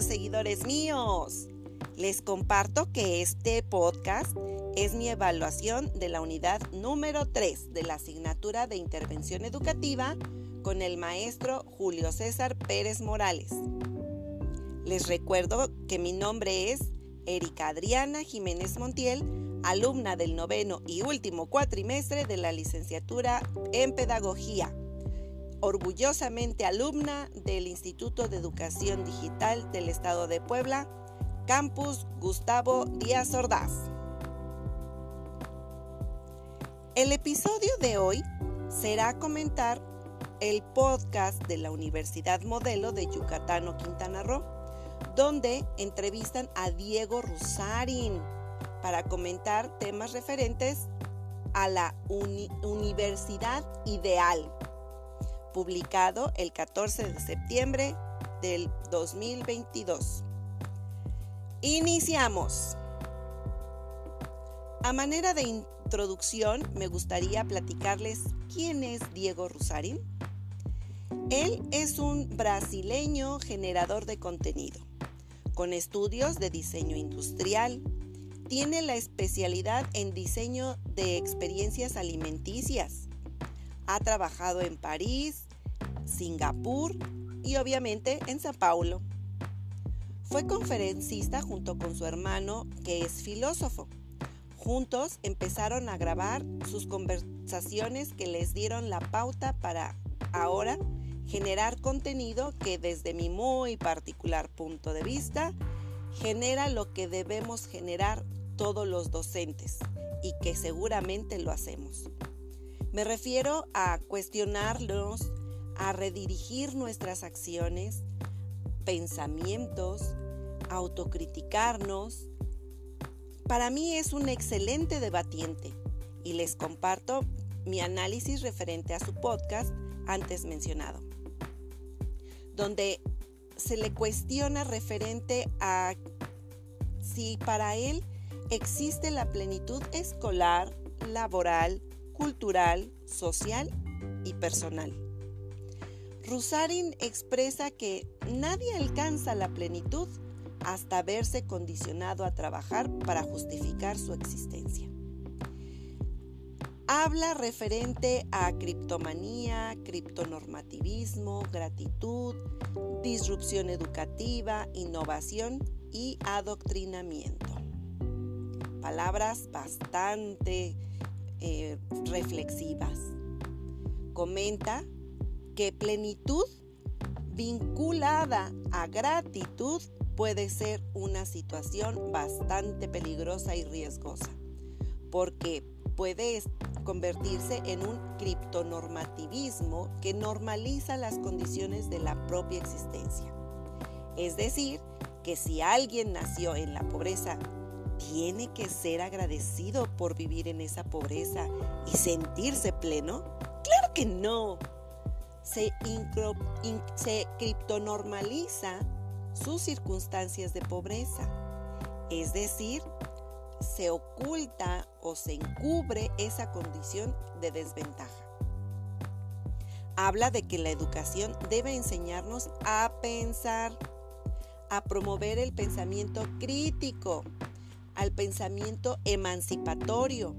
Seguidores míos. Les comparto que este podcast es mi evaluación de la unidad número 3 de la asignatura de intervención educativa con el maestro Julio César Pérez Morales. Les recuerdo que mi nombre es Erika Adriana Jiménez Montiel, alumna del noveno y último cuatrimestre de la licenciatura en Pedagogía orgullosamente alumna del Instituto de Educación Digital del Estado de Puebla, Campus Gustavo Díaz Ordaz. El episodio de hoy será comentar el podcast de la Universidad Modelo de Yucatán Quintana Roo, donde entrevistan a Diego Rusarin para comentar temas referentes a la Universidad Ideal publicado el 14 de septiembre del 2022. Iniciamos. A manera de introducción, me gustaría platicarles quién es Diego Rusarín. Él es un brasileño generador de contenido, con estudios de diseño industrial. Tiene la especialidad en diseño de experiencias alimenticias ha trabajado en París, Singapur y obviamente en Sao Paulo. Fue conferencista junto con su hermano, que es filósofo. Juntos empezaron a grabar sus conversaciones que les dieron la pauta para ahora generar contenido que desde mi muy particular punto de vista genera lo que debemos generar todos los docentes y que seguramente lo hacemos. Me refiero a cuestionarnos, a redirigir nuestras acciones, pensamientos, autocriticarnos. Para mí es un excelente debatiente y les comparto mi análisis referente a su podcast antes mencionado, donde se le cuestiona referente a si para él existe la plenitud escolar, laboral, cultural, social y personal. Rusarin expresa que nadie alcanza la plenitud hasta verse condicionado a trabajar para justificar su existencia. Habla referente a criptomanía, criptonormativismo, gratitud, disrupción educativa, innovación y adoctrinamiento. Palabras bastante eh, reflexivas. Comenta que plenitud vinculada a gratitud puede ser una situación bastante peligrosa y riesgosa, porque puede convertirse en un criptonormativismo que normaliza las condiciones de la propia existencia. Es decir, que si alguien nació en la pobreza tiene que ser agradecido por vivir en esa pobreza y sentirse pleno? Claro que no. Se, criptonormaliza sus circunstancias de pobreza. Es decir, se oculta o se encubre esa condición de desventaja. Habla de que la educación debe enseñarnos a pensar, a promover el pensamiento crítico, al pensamiento emancipatorio,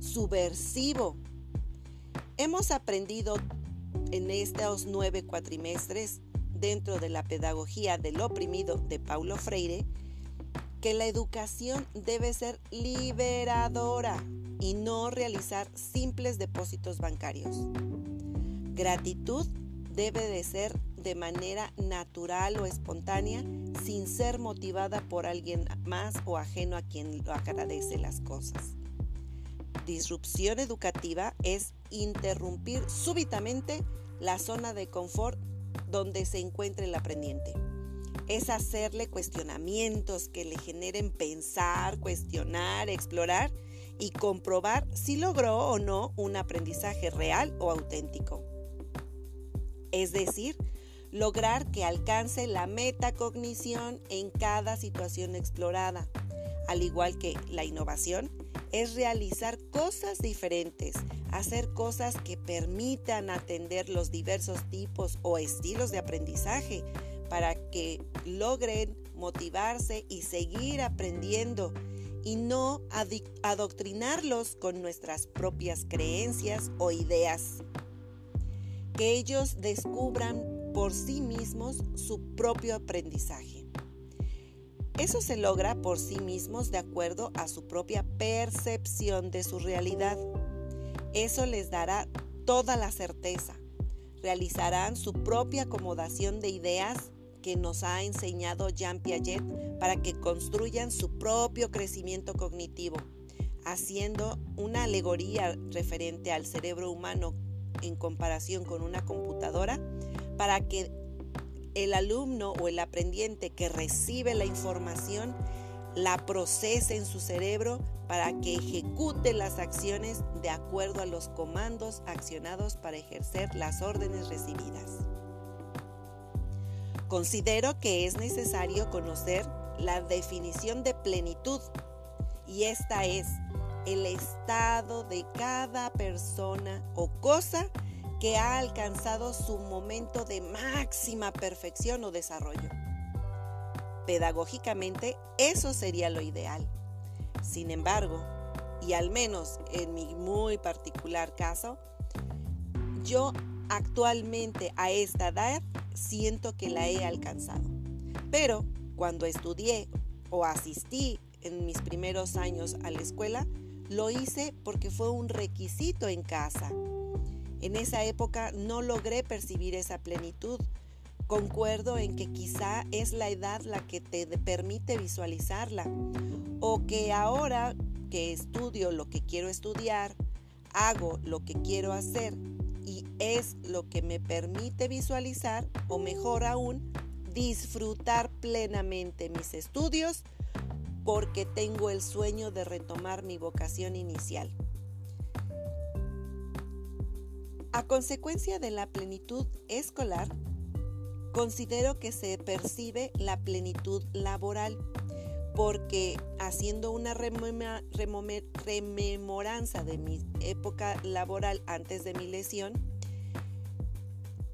subversivo. Hemos aprendido en estos nueve cuatrimestres dentro de la pedagogía del oprimido de Paulo Freire que la educación debe ser liberadora y no realizar simples depósitos bancarios. Gratitud debe de ser de manera natural o espontánea sin ser motivada por alguien más o ajeno a quien lo agradece las cosas. Disrupción educativa es interrumpir súbitamente la zona de confort donde se encuentra el aprendiente. Es hacerle cuestionamientos que le generen pensar, cuestionar, explorar y comprobar si logró o no un aprendizaje real o auténtico. Es decir, lograr que alcance la metacognición en cada situación explorada. Al igual que la innovación, es realizar cosas diferentes, hacer cosas que permitan atender los diversos tipos o estilos de aprendizaje para que logren motivarse y seguir aprendiendo y no adoctrinarlos con nuestras propias creencias o ideas. Que ellos descubran por sí mismos su propio aprendizaje. Eso se logra por sí mismos de acuerdo a su propia percepción de su realidad. Eso les dará toda la certeza. Realizarán su propia acomodación de ideas que nos ha enseñado Jean Piaget para que construyan su propio crecimiento cognitivo, haciendo una alegoría referente al cerebro humano en comparación con una computadora para que el alumno o el aprendiente que recibe la información la procese en su cerebro para que ejecute las acciones de acuerdo a los comandos accionados para ejercer las órdenes recibidas. Considero que es necesario conocer la definición de plenitud y esta es el estado de cada persona o cosa que ha alcanzado su momento de máxima perfección o desarrollo. Pedagógicamente, eso sería lo ideal. Sin embargo, y al menos en mi muy particular caso, yo actualmente a esta edad siento que la he alcanzado. Pero cuando estudié o asistí en mis primeros años a la escuela, lo hice porque fue un requisito en casa en esa época no logré percibir esa plenitud. Concuerdo en que quizá es la edad la que te permite visualizarla o que ahora que estudio lo que quiero estudiar, hago lo que quiero hacer y es lo que me permite visualizar o mejor aún disfrutar plenamente mis estudios porque tengo el sueño de retomar mi vocación inicial. A consecuencia de la plenitud escolar, considero que se percibe la plenitud laboral, porque haciendo una rememoranza de mi época laboral antes de mi lesión,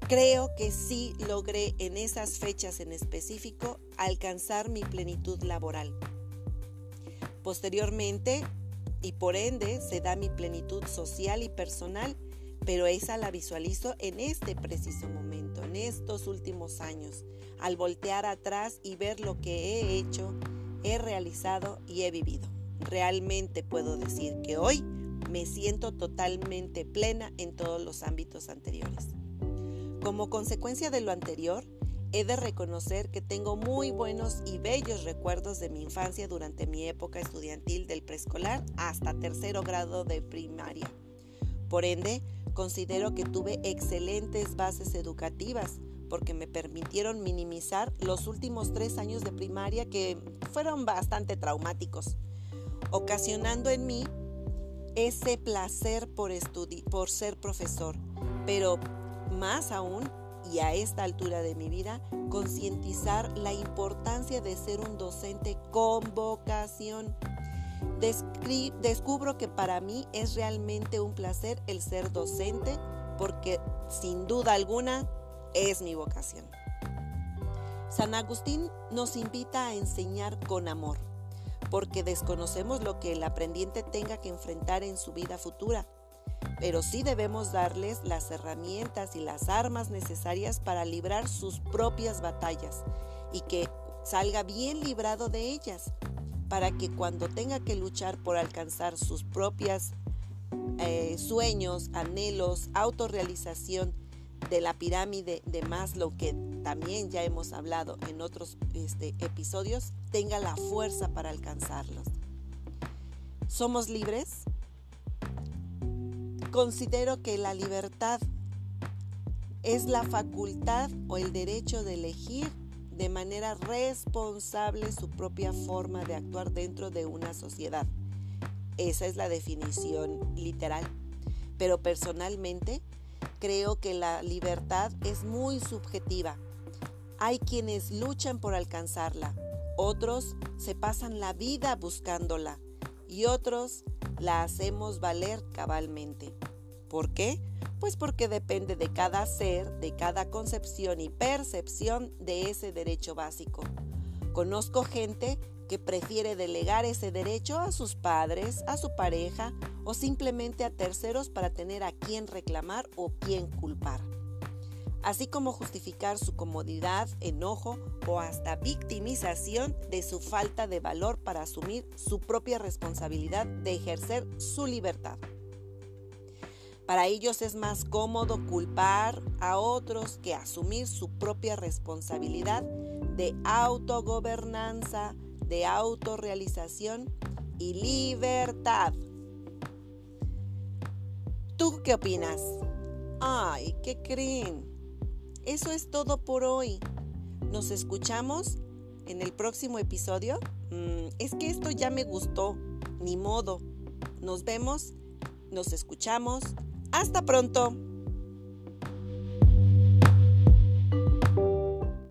creo que sí logré en esas fechas en específico alcanzar mi plenitud laboral. Posteriormente, y por ende, se da mi plenitud social y personal pero esa la visualizo en este preciso momento, en estos últimos años, al voltear atrás y ver lo que he hecho, he realizado y he vivido. Realmente puedo decir que hoy me siento totalmente plena en todos los ámbitos anteriores. Como consecuencia de lo anterior, he de reconocer que tengo muy buenos y bellos recuerdos de mi infancia durante mi época estudiantil del preescolar hasta tercero grado de primaria. Por ende, Considero que tuve excelentes bases educativas porque me permitieron minimizar los últimos tres años de primaria que fueron bastante traumáticos, ocasionando en mí ese placer por, por ser profesor, pero más aún, y a esta altura de mi vida, concientizar la importancia de ser un docente con vocación descubro que para mí es realmente un placer el ser docente porque sin duda alguna es mi vocación. San Agustín nos invita a enseñar con amor, porque desconocemos lo que el aprendiente tenga que enfrentar en su vida futura, pero sí debemos darles las herramientas y las armas necesarias para librar sus propias batallas y que salga bien librado de ellas, para que cuando tenga que luchar por alcanzar sus propios eh, sueños, anhelos, autorrealización de la pirámide de Maslow, que también ya hemos hablado en otros este, episodios, tenga la fuerza para alcanzarlos. ¿Somos libres? Considero que la libertad es la facultad o el derecho de elegir de manera responsable su propia forma de actuar dentro de una sociedad. Esa es la definición literal. Pero personalmente creo que la libertad es muy subjetiva. Hay quienes luchan por alcanzarla, otros se pasan la vida buscándola y otros la hacemos valer cabalmente. ¿Por qué? Pues porque depende de cada ser, de cada concepción y percepción de ese derecho básico. Conozco gente que prefiere delegar ese derecho a sus padres, a su pareja o simplemente a terceros para tener a quien reclamar o quien culpar así como justificar su comodidad, enojo o hasta victimización de su falta de valor para asumir su propia responsabilidad de ejercer su libertad. Para ellos es más cómodo culpar a otros que asumir su propia responsabilidad de autogobernanza, de autorrealización y libertad. ¿Tú qué opinas? Ay, ¿qué creen? Eso es todo por hoy. Nos escuchamos en el próximo episodio. Mm, es que esto ya me gustó. Ni modo. Nos vemos. Nos escuchamos. Hasta pronto.